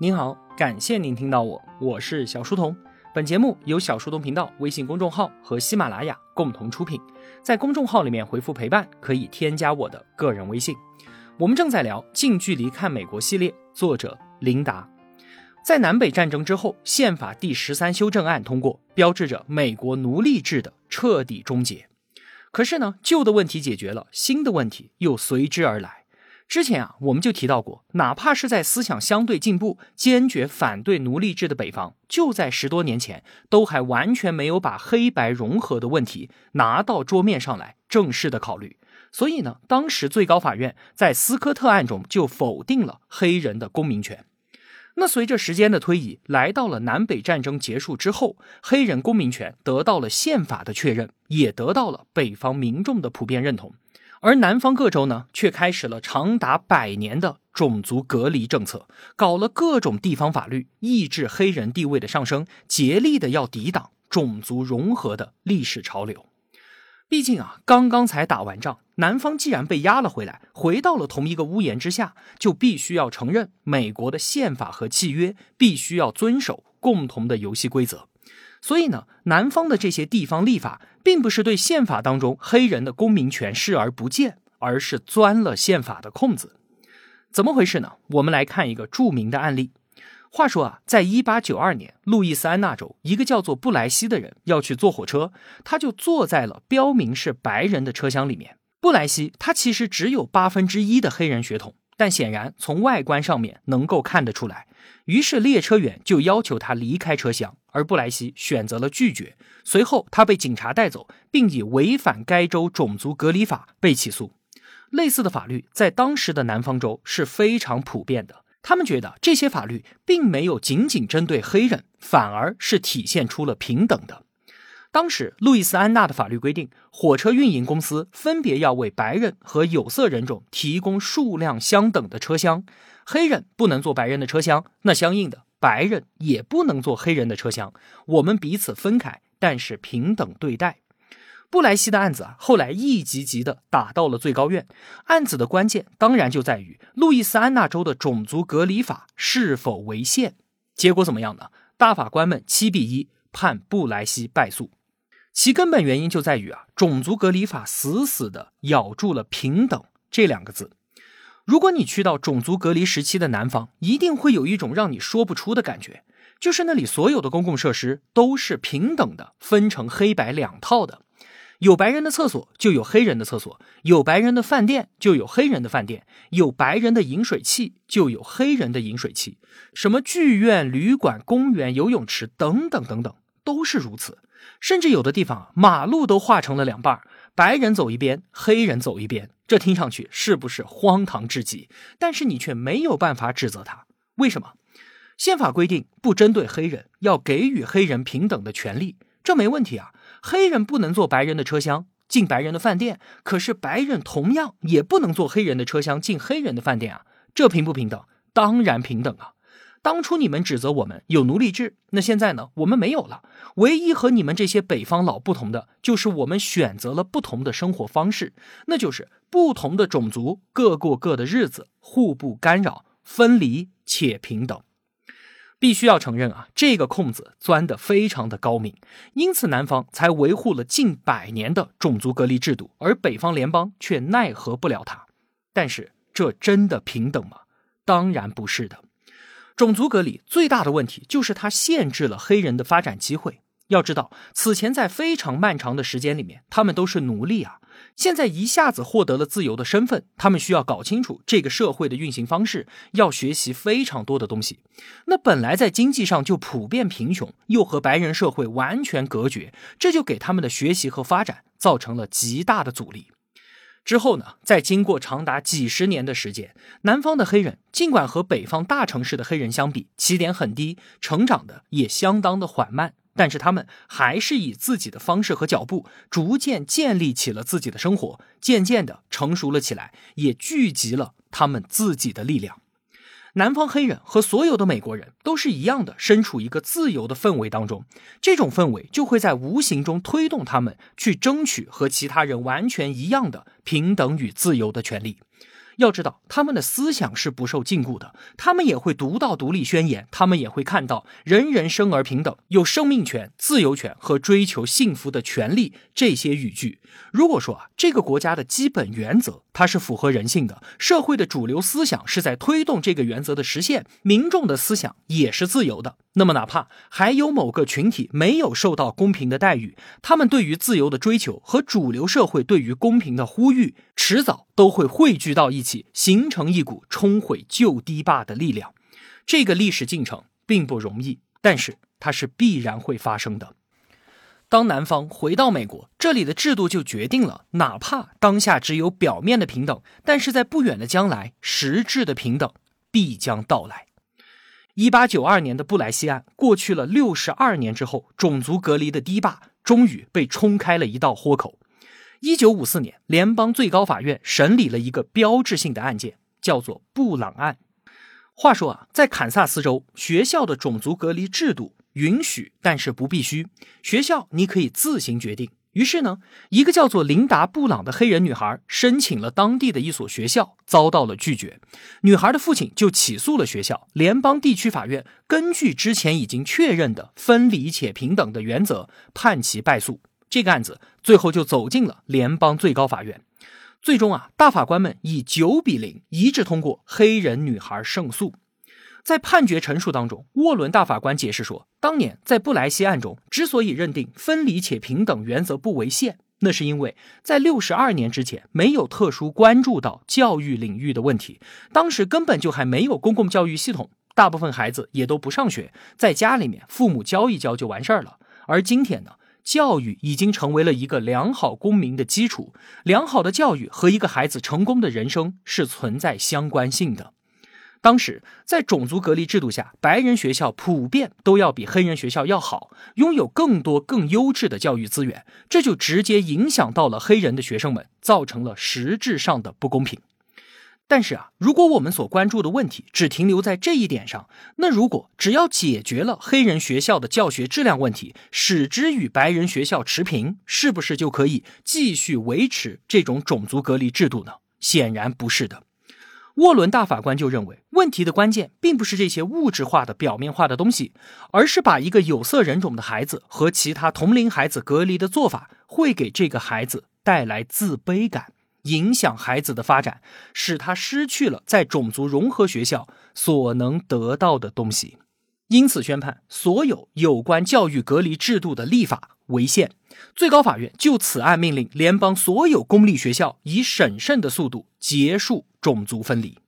您好，感谢您听到我，我是小书童。本节目由小书童频道微信公众号和喜马拉雅共同出品。在公众号里面回复“陪伴”，可以添加我的个人微信。我们正在聊《近距离看美国》系列，作者琳达。在南北战争之后，宪法第十三修正案通过，标志着美国奴隶制的彻底终结。可是呢，旧的问题解决了，新的问题又随之而来。之前啊，我们就提到过，哪怕是在思想相对进步、坚决反对奴隶制的北方，就在十多年前，都还完全没有把黑白融合的问题拿到桌面上来正式的考虑。所以呢，当时最高法院在斯科特案中就否定了黑人的公民权。那随着时间的推移，来到了南北战争结束之后，黑人公民权得到了宪法的确认，也得到了北方民众的普遍认同。而南方各州呢，却开始了长达百年的种族隔离政策，搞了各种地方法律，抑制黑人地位的上升，竭力的要抵挡种族融合的历史潮流。毕竟啊，刚刚才打完仗，南方既然被压了回来，回到了同一个屋檐之下，就必须要承认美国的宪法和契约，必须要遵守共同的游戏规则。所以呢，南方的这些地方立法，并不是对宪法当中黑人的公民权视而不见，而是钻了宪法的空子。怎么回事呢？我们来看一个著名的案例。话说啊，在一八九二年，路易斯安那州一个叫做布莱西的人要去坐火车，他就坐在了标明是白人的车厢里面。布莱西他其实只有八分之一的黑人血统，但显然从外观上面能够看得出来。于是列车员就要求他离开车厢，而布莱西选择了拒绝。随后他被警察带走，并以违反该州种族隔离法被起诉。类似的法律在当时的南方州是非常普遍的。他们觉得这些法律并没有仅仅针对黑人，反而是体现出了平等的。当时路易斯安那的法律规定，火车运营公司分别要为白人和有色人种提供数量相等的车厢。黑人不能坐白人的车厢，那相应的白人也不能坐黑人的车厢。我们彼此分开，但是平等对待。布莱西的案子啊，后来一级级的打到了最高院。案子的关键当然就在于路易斯安那州的种族隔离法是否违宪。结果怎么样呢？大法官们七比一判布莱西败诉。其根本原因就在于啊，种族隔离法死死的咬住了平等这两个字。如果你去到种族隔离时期的南方，一定会有一种让你说不出的感觉，就是那里所有的公共设施都是平等的，分成黑白两套的。有白人的厕所就有黑人的厕所，有白人的饭店就有黑人的饭店，有白人的饮水器就有黑人的饮水器。什么剧院、旅馆、公园、游泳池等等等等，都是如此。甚至有的地方马路都划成了两半，白人走一边，黑人走一边。这听上去是不是荒唐至极？但是你却没有办法指责他，为什么？宪法规定不针对黑人，要给予黑人平等的权利，这没问题啊。黑人不能坐白人的车厢进白人的饭店，可是白人同样也不能坐黑人的车厢进黑人的饭店啊。这平不平等？当然平等啊。当初你们指责我们有奴隶制，那现在呢？我们没有了。唯一和你们这些北方佬不同的，就是我们选择了不同的生活方式，那就是不同的种族各过各的日子，互不干扰，分离且平等。必须要承认啊，这个空子钻得非常的高明，因此南方才维护了近百年的种族隔离制度，而北方联邦却奈何不了它。但是这真的平等吗？当然不是的。种族隔离最大的问题就是它限制了黑人的发展机会。要知道，此前在非常漫长的时间里面，他们都是奴隶啊。现在一下子获得了自由的身份，他们需要搞清楚这个社会的运行方式，要学习非常多的东西。那本来在经济上就普遍贫穷，又和白人社会完全隔绝，这就给他们的学习和发展造成了极大的阻力。之后呢，在经过长达几十年的时间，南方的黑人尽管和北方大城市的黑人相比起点很低，成长的也相当的缓慢，但是他们还是以自己的方式和脚步，逐渐建立起了自己的生活，渐渐的成熟了起来，也聚集了他们自己的力量。南方黑人和所有的美国人都是一样的，身处一个自由的氛围当中，这种氛围就会在无形中推动他们去争取和其他人完全一样的平等与自由的权利。要知道，他们的思想是不受禁锢的，他们也会读到独立宣言，他们也会看到人人生而平等，有生命权、自由权和追求幸福的权利这些语句。如果说啊，这个国家的基本原则它是符合人性的，社会的主流思想是在推动这个原则的实现，民众的思想也是自由的，那么哪怕还有某个群体没有受到公平的待遇，他们对于自由的追求和主流社会对于公平的呼吁，迟早都会汇聚到一起，形成一股冲毁旧堤坝的力量。这个历史进程并不容易，但是它是必然会发生的。当南方回到美国，这里的制度就决定了，哪怕当下只有表面的平等，但是在不远的将来，实质的平等必将到来。一八九二年的布莱西案过去了六十二年之后，种族隔离的堤坝终于被冲开了一道豁口。一九五四年，联邦最高法院审理了一个标志性的案件，叫做布朗案。话说啊，在堪萨斯州，学校的种族隔离制度。允许，但是不必须。学校你可以自行决定。于是呢，一个叫做琳达·布朗的黑人女孩申请了当地的一所学校，遭到了拒绝。女孩的父亲就起诉了学校。联邦地区法院根据之前已经确认的分离且平等的原则，判其败诉。这个案子最后就走进了联邦最高法院。最终啊，大法官们以九比零一致通过黑人女孩胜诉。在判决陈述当中，沃伦大法官解释说，当年在布莱西案中之所以认定分离且平等原则不违宪，那是因为在六十二年之前没有特殊关注到教育领域的问题，当时根本就还没有公共教育系统，大部分孩子也都不上学，在家里面父母教一教就完事儿了。而今天呢，教育已经成为了一个良好公民的基础，良好的教育和一个孩子成功的人生是存在相关性的。当时在种族隔离制度下，白人学校普遍都要比黑人学校要好，拥有更多更优质的教育资源，这就直接影响到了黑人的学生们，造成了实质上的不公平。但是啊，如果我们所关注的问题只停留在这一点上，那如果只要解决了黑人学校的教学质量问题，使之与白人学校持平，是不是就可以继续维持这种种族隔离制度呢？显然不是的。沃伦大法官就认为，问题的关键并不是这些物质化的、表面化的东西，而是把一个有色人种的孩子和其他同龄孩子隔离的做法，会给这个孩子带来自卑感，影响孩子的发展，使他失去了在种族融合学校所能得到的东西，因此宣判所有有关教育隔离制度的立法违宪。最高法院就此案命令联邦所有公立学校以审慎的速度结束。种族分离，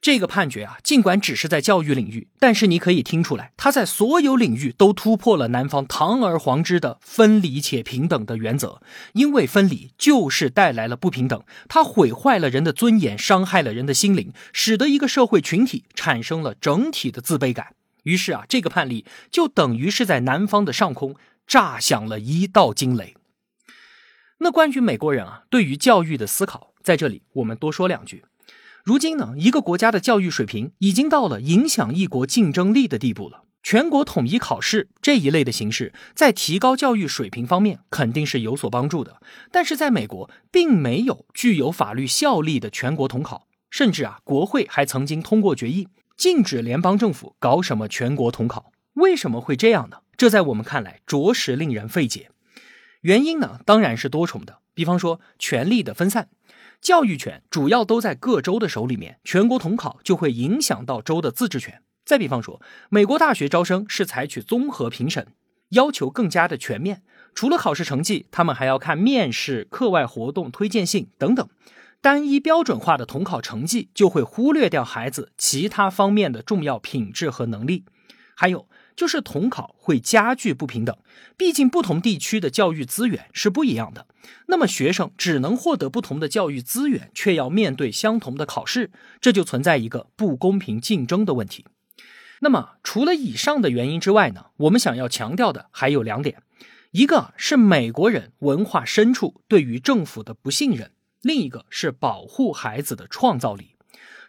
这个判决啊，尽管只是在教育领域，但是你可以听出来，他在所有领域都突破了南方堂而皇之的分离且平等的原则。因为分离就是带来了不平等，它毁坏了人的尊严，伤害了人的心灵，使得一个社会群体产生了整体的自卑感。于是啊，这个判例就等于是在南方的上空炸响了一道惊雷。那关于美国人啊，对于教育的思考。在这里，我们多说两句。如今呢，一个国家的教育水平已经到了影响一国竞争力的地步了。全国统一考试这一类的形式，在提高教育水平方面肯定是有所帮助的。但是，在美国，并没有具有法律效力的全国统考，甚至啊，国会还曾经通过决议，禁止联邦政府搞什么全国统考。为什么会这样呢？这在我们看来，着实令人费解。原因呢，当然是多重的。比方说，权力的分散。教育权主要都在各州的手里面，全国统考就会影响到州的自治权。再比方说，美国大学招生是采取综合评审，要求更加的全面。除了考试成绩，他们还要看面试、课外活动推荐信等等。单一标准化的统考成绩就会忽略掉孩子其他方面的重要品质和能力。还有。就是统考会加剧不平等，毕竟不同地区的教育资源是不一样的。那么学生只能获得不同的教育资源，却要面对相同的考试，这就存在一个不公平竞争的问题。那么除了以上的原因之外呢，我们想要强调的还有两点：一个是美国人文化深处对于政府的不信任，另一个是保护孩子的创造力。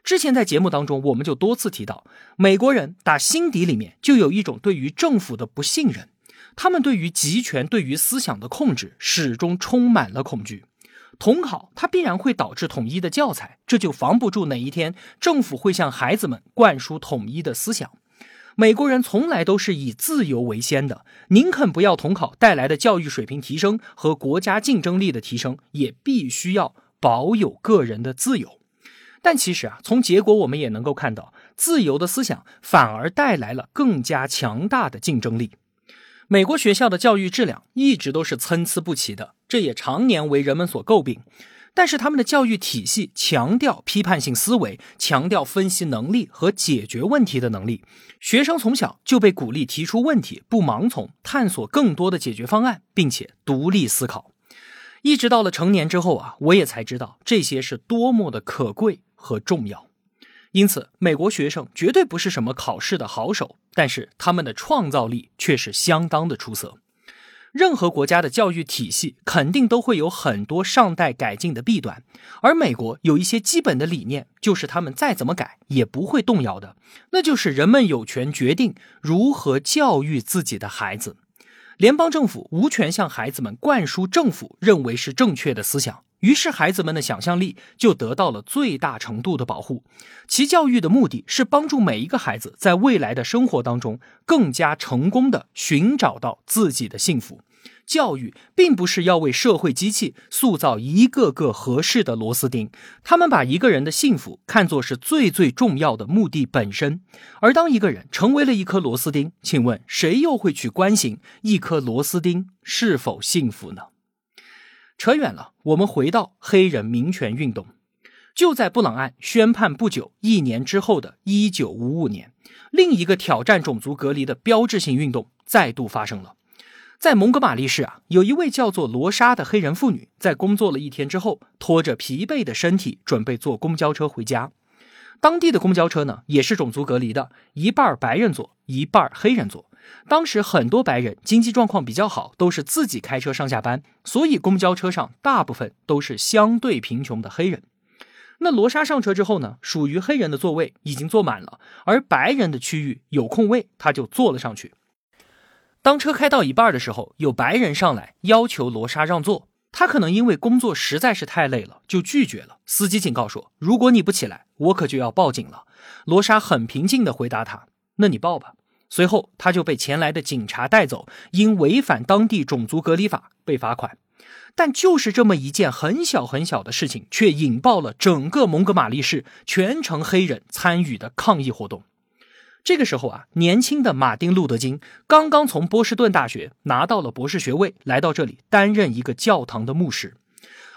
之前在节目当中，我们就多次提到，美国人打心底里面就有一种对于政府的不信任，他们对于集权、对于思想的控制，始终充满了恐惧。统考它必然会导致统一的教材，这就防不住哪一天政府会向孩子们灌输统一的思想。美国人从来都是以自由为先的，宁肯不要统考带来的教育水平提升和国家竞争力的提升，也必须要保有个人的自由。但其实啊，从结果我们也能够看到，自由的思想反而带来了更加强大的竞争力。美国学校的教育质量一直都是参差不齐的，这也常年为人们所诟病。但是他们的教育体系强调批判性思维，强调分析能力和解决问题的能力。学生从小就被鼓励提出问题，不盲从，探索更多的解决方案，并且独立思考。一直到了成年之后啊，我也才知道这些是多么的可贵和重要。因此，美国学生绝对不是什么考试的好手，但是他们的创造力却是相当的出色。任何国家的教育体系肯定都会有很多尚待改进的弊端，而美国有一些基本的理念，就是他们再怎么改也不会动摇的，那就是人们有权决定如何教育自己的孩子。联邦政府无权向孩子们灌输政府认为是正确的思想。于是，孩子们的想象力就得到了最大程度的保护。其教育的目的是帮助每一个孩子在未来的生活当中更加成功的寻找到自己的幸福。教育并不是要为社会机器塑造一个个合适的螺丝钉，他们把一个人的幸福看作是最最重要的目的本身。而当一个人成为了一颗螺丝钉，请问谁又会去关心一颗螺丝钉是否幸福呢？扯远了，我们回到黑人民权运动。就在布朗案宣判不久，一年之后的1955年，另一个挑战种族隔离的标志性运动再度发生了。在蒙哥马利市啊，有一位叫做罗莎的黑人妇女，在工作了一天之后，拖着疲惫的身体，准备坐公交车回家。当地的公交车呢，也是种族隔离的，一半白人坐，一半黑人坐。当时很多白人经济状况比较好，都是自己开车上下班，所以公交车上大部分都是相对贫穷的黑人。那罗莎上车之后呢，属于黑人的座位已经坐满了，而白人的区域有空位，他就坐了上去。当车开到一半的时候，有白人上来要求罗莎让座，他可能因为工作实在是太累了，就拒绝了。司机警告说：“如果你不起来，我可就要报警了。”罗莎很平静地回答他：“那你报吧。”随后，他就被前来的警察带走，因违反当地种族隔离法被罚款。但就是这么一件很小很小的事情，却引爆了整个蒙哥马利市全城黑人参与的抗议活动。这个时候啊，年轻的马丁·路德·金刚刚从波士顿大学拿到了博士学位，来到这里担任一个教堂的牧师。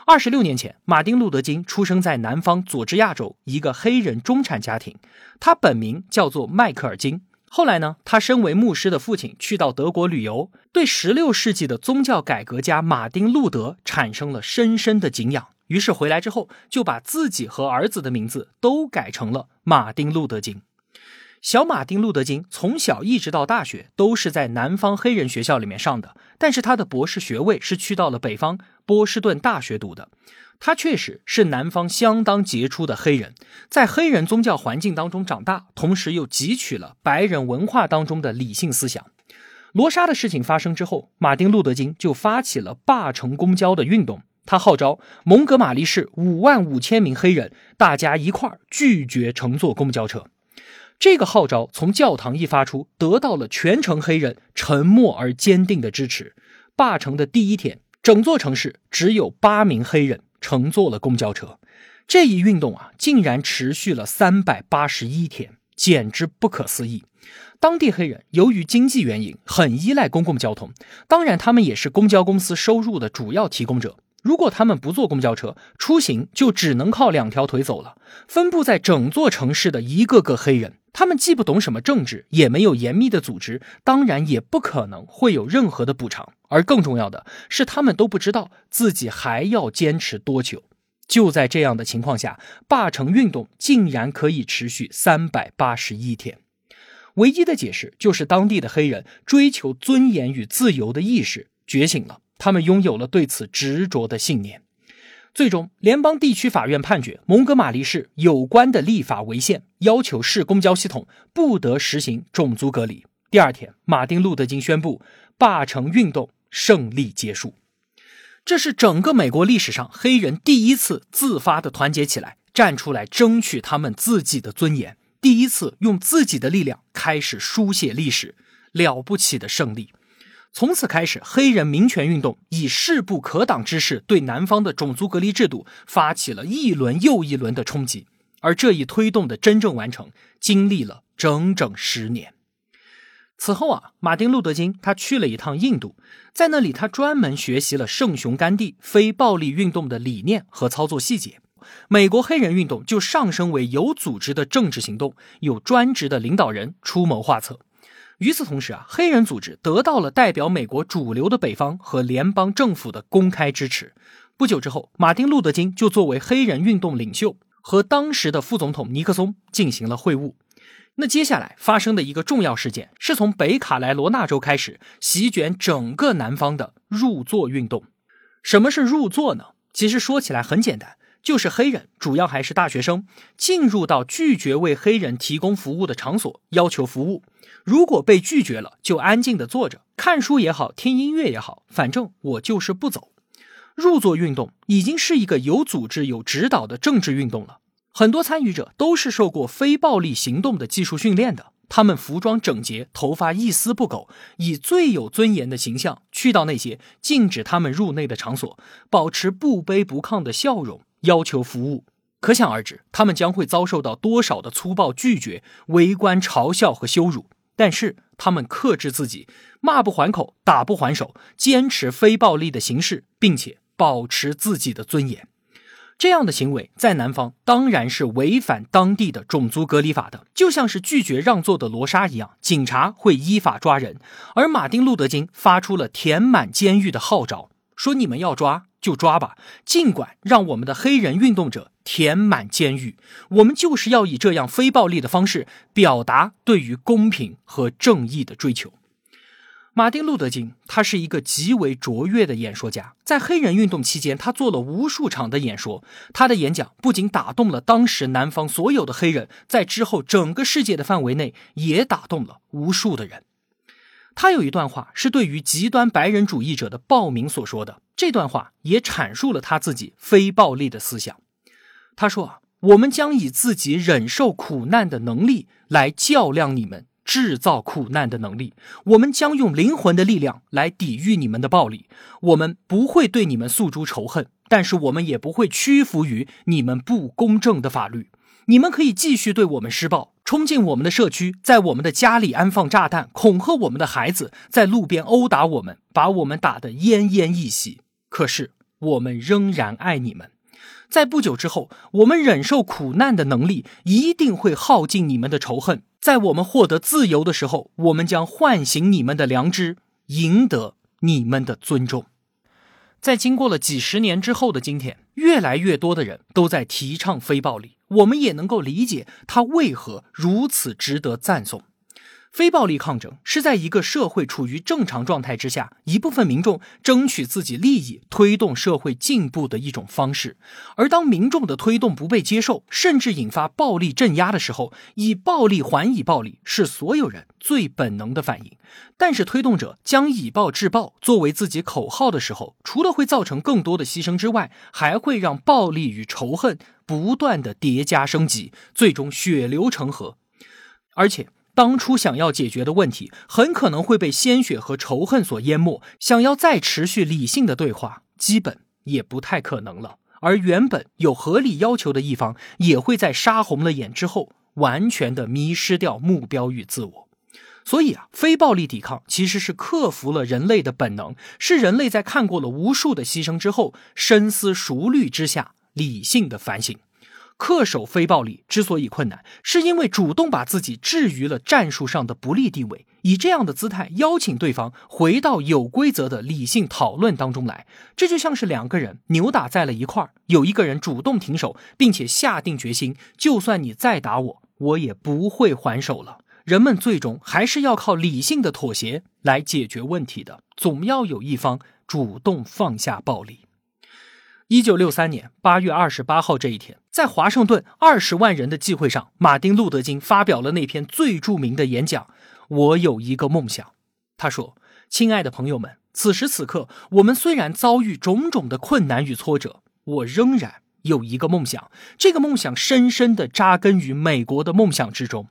二十六年前，马丁·路德·金出生在南方佐治亚州一个黑人中产家庭，他本名叫做迈克尔·金。后来呢，他身为牧师的父亲去到德国旅游，对十六世纪的宗教改革家马丁·路德产生了深深的敬仰。于是回来之后，就把自己和儿子的名字都改成了马丁·路德·金。小马丁·路德·金从小一直到大学都是在南方黑人学校里面上的，但是他的博士学位是去到了北方波士顿大学读的。他确实是南方相当杰出的黑人，在黑人宗教环境当中长大，同时又汲取了白人文化当中的理性思想。罗莎的事情发生之后，马丁·路德·金就发起了罢乘公交的运动。他号召蒙哥马利市五万五千名黑人，大家一块儿拒绝乘坐公交车。这个号召从教堂一发出，得到了全城黑人沉默而坚定的支持。罢乘的第一天，整座城市只有八名黑人。乘坐了公交车，这一运动啊，竟然持续了三百八十一天，简直不可思议。当地黑人由于经济原因，很依赖公共交通，当然他们也是公交公司收入的主要提供者。如果他们不坐公交车出行，就只能靠两条腿走了。分布在整座城市的一个个黑人，他们既不懂什么政治，也没有严密的组织，当然也不可能会有任何的补偿。而更重要的是，他们都不知道自己还要坚持多久。就在这样的情况下，罢城运动竟然可以持续三百八十一天。唯一的解释就是当地的黑人追求尊严与自由的意识觉醒了，他们拥有了对此执着的信念。最终，联邦地区法院判决蒙哥马利市有关的立法违宪，要求市公交系统不得实行种族隔离。第二天，马丁·路德·金宣布罢城运动。胜利结束，这是整个美国历史上黑人第一次自发的团结起来，站出来争取他们自己的尊严，第一次用自己的力量开始书写历史，了不起的胜利。从此开始，黑人民权运动以势不可挡之势对南方的种族隔离制度发起了一轮又一轮的冲击，而这一推动的真正完成，经历了整整十年。此后啊，马丁·路德·金他去了一趟印度，在那里他专门学习了圣雄甘地非暴力运动的理念和操作细节。美国黑人运动就上升为有组织的政治行动，有专职的领导人出谋划策。与此同时啊，黑人组织得到了代表美国主流的北方和联邦政府的公开支持。不久之后，马丁·路德·金就作为黑人运动领袖，和当时的副总统尼克松进行了会晤。那接下来发生的一个重要事件，是从北卡莱罗纳州开始席卷整个南方的入座运动。什么是入座呢？其实说起来很简单，就是黑人，主要还是大学生，进入到拒绝为黑人提供服务的场所，要求服务。如果被拒绝了，就安静的坐着，看书也好，听音乐也好，反正我就是不走。入座运动已经是一个有组织、有指导的政治运动了。很多参与者都是受过非暴力行动的技术训练的，他们服装整洁，头发一丝不苟，以最有尊严的形象去到那些禁止他们入内的场所，保持不卑不亢的笑容，要求服务。可想而知，他们将会遭受到多少的粗暴拒绝、围观、嘲笑和羞辱。但是他们克制自己，骂不还口，打不还手，坚持非暴力的形式，并且保持自己的尊严。这样的行为在南方当然是违反当地的种族隔离法的，就像是拒绝让座的罗莎一样，警察会依法抓人。而马丁·路德·金发出了填满监狱的号召，说：“你们要抓就抓吧，尽管让我们的黑人运动者填满监狱，我们就是要以这样非暴力的方式表达对于公平和正义的追求。”马丁·路德·金，他是一个极为卓越的演说家。在黑人运动期间，他做了无数场的演说。他的演讲不仅打动了当时南方所有的黑人，在之后整个世界的范围内也打动了无数的人。他有一段话是对于极端白人主义者的暴民所说的，这段话也阐述了他自己非暴力的思想。他说：“啊，我们将以自己忍受苦难的能力来较量你们。”制造苦难的能力，我们将用灵魂的力量来抵御你们的暴力。我们不会对你们诉诸仇恨，但是我们也不会屈服于你们不公正的法律。你们可以继续对我们施暴，冲进我们的社区，在我们的家里安放炸弹，恐吓我们的孩子，在路边殴打我们，把我们打得奄奄一息。可是我们仍然爱你们。在不久之后，我们忍受苦难的能力一定会耗尽你们的仇恨。在我们获得自由的时候，我们将唤醒你们的良知，赢得你们的尊重。在经过了几十年之后的今天，越来越多的人都在提倡非暴力，我们也能够理解他为何如此值得赞颂。非暴力抗争是在一个社会处于正常状态之下，一部分民众争取自己利益、推动社会进步的一种方式。而当民众的推动不被接受，甚至引发暴力镇压的时候，以暴力还以暴力是所有人最本能的反应。但是，推动者将以暴制暴作为自己口号的时候，除了会造成更多的牺牲之外，还会让暴力与仇恨不断的叠加升级，最终血流成河，而且。当初想要解决的问题，很可能会被鲜血和仇恨所淹没。想要再持续理性的对话，基本也不太可能了。而原本有合理要求的一方，也会在杀红了眼之后，完全的迷失掉目标与自我。所以啊，非暴力抵抗其实是克服了人类的本能，是人类在看过了无数的牺牲之后，深思熟虑之下，理性的反省。恪守非暴力之所以困难，是因为主动把自己置于了战术上的不利地位，以这样的姿态邀请对方回到有规则的理性讨论当中来。这就像是两个人扭打在了一块儿，有一个人主动停手，并且下定决心，就算你再打我，我也不会还手了。人们最终还是要靠理性的妥协来解决问题的，总要有一方主动放下暴力。一九六三年八月二十八号这一天，在华盛顿二十万人的聚会上，马丁·路德·金发表了那篇最著名的演讲。我有一个梦想，他说：“亲爱的朋友们，此时此刻，我们虽然遭遇种种的困难与挫折，我仍然有一个梦想，这个梦想深深的扎根于美国的梦想之中。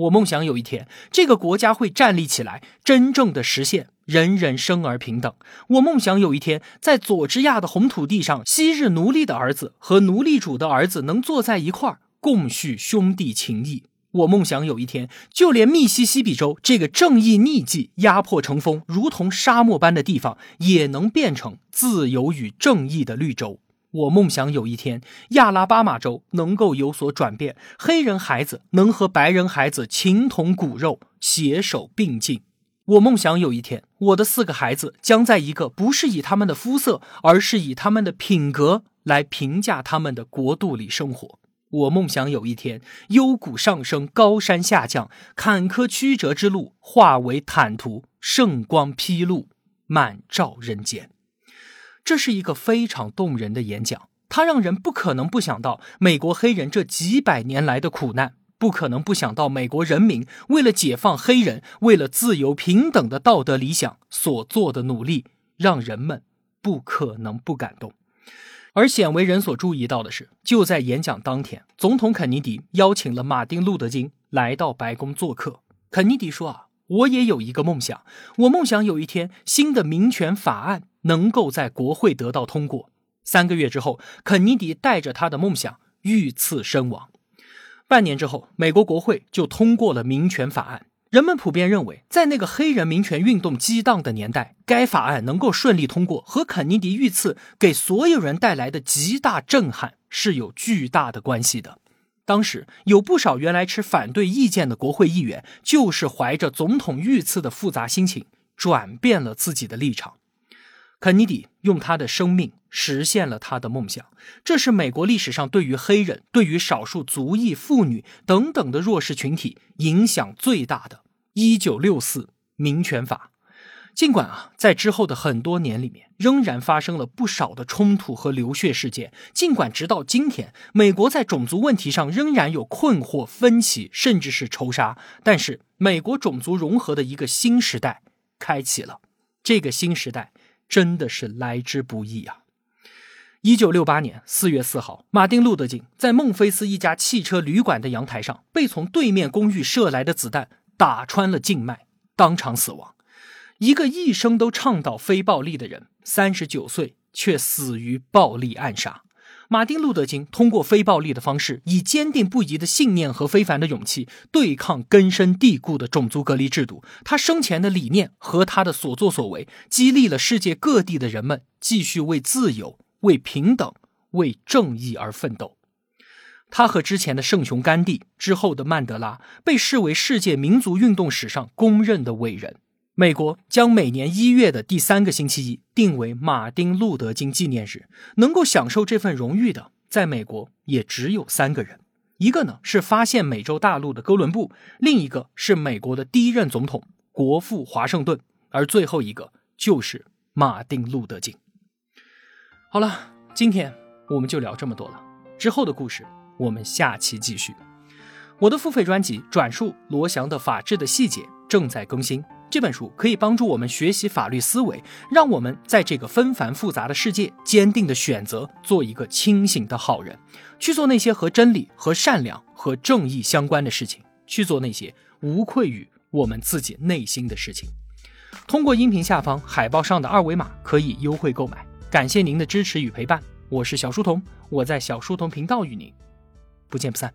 我梦想有一天，这个国家会站立起来，真正的实现人人生而平等。我梦想有一天，在佐治亚的红土地上，昔日奴隶的儿子和奴隶主的儿子能坐在一块儿，共叙兄弟情谊。我梦想有一天，就连密西西比州这个正义逆迹、压迫成风、如同沙漠般的地方，也能变成自由与正义的绿洲。我梦想有一天，亚拉巴马州能够有所转变，黑人孩子能和白人孩子情同骨肉，携手并进。我梦想有一天，我的四个孩子将在一个不是以他们的肤色，而是以他们的品格来评价他们的国度里生活。我梦想有一天，幽谷上升，高山下降，坎坷曲折之路化为坦途，圣光披露，满照人间。这是一个非常动人的演讲，它让人不可能不想到美国黑人这几百年来的苦难，不可能不想到美国人民为了解放黑人、为了自由平等的道德理想所做的努力，让人们不可能不感动。而鲜为人所注意到的是，就在演讲当天，总统肯尼迪邀请了马丁·路德·金来到白宫做客。肯尼迪说：“啊，我也有一个梦想，我梦想有一天新的民权法案。”能够在国会得到通过。三个月之后，肯尼迪带着他的梦想遇刺身亡。半年之后，美国国会就通过了民权法案。人们普遍认为，在那个黑人民权运动激荡的年代，该法案能够顺利通过，和肯尼迪遇刺给所有人带来的极大震撼是有巨大的关系的。当时有不少原来持反对意见的国会议员，就是怀着总统遇刺的复杂心情，转变了自己的立场。肯尼迪用他的生命实现了他的梦想，这是美国历史上对于黑人、对于少数族裔、妇女等等的弱势群体影响最大的。一九六四民权法，尽管啊，在之后的很多年里面，仍然发生了不少的冲突和流血事件。尽管直到今天，美国在种族问题上仍然有困惑、分歧，甚至是仇杀，但是美国种族融合的一个新时代开启了。这个新时代。真的是来之不易啊！一九六八年四月四号，马丁·路德·金在孟菲斯一家汽车旅馆的阳台上，被从对面公寓射来的子弹打穿了静脉，当场死亡。一个一生都倡导非暴力的人，三十九岁却死于暴力暗杀。马丁·路德·金通过非暴力的方式，以坚定不移的信念和非凡的勇气，对抗根深蒂固的种族隔离制度。他生前的理念和他的所作所为，激励了世界各地的人们继续为自由、为平等、为正义而奋斗。他和之前的圣雄甘地、之后的曼德拉，被视为世界民族运动史上公认的伟人。美国将每年一月的第三个星期一定为马丁·路德·金纪念日。能够享受这份荣誉的，在美国也只有三个人：一个呢是发现美洲大陆的哥伦布，另一个是美国的第一任总统国父华盛顿，而最后一个就是马丁·路德·金。好了，今天我们就聊这么多了。之后的故事，我们下期继续。我的付费专辑《转述罗翔的法治的细节》正在更新。这本书可以帮助我们学习法律思维，让我们在这个纷繁复杂的世界，坚定的选择做一个清醒的好人，去做那些和真理、和善良、和正义相关的事情，去做那些无愧于我们自己内心的事情。通过音频下方海报上的二维码可以优惠购买。感谢您的支持与陪伴，我是小书童，我在小书童频道与您不见不散。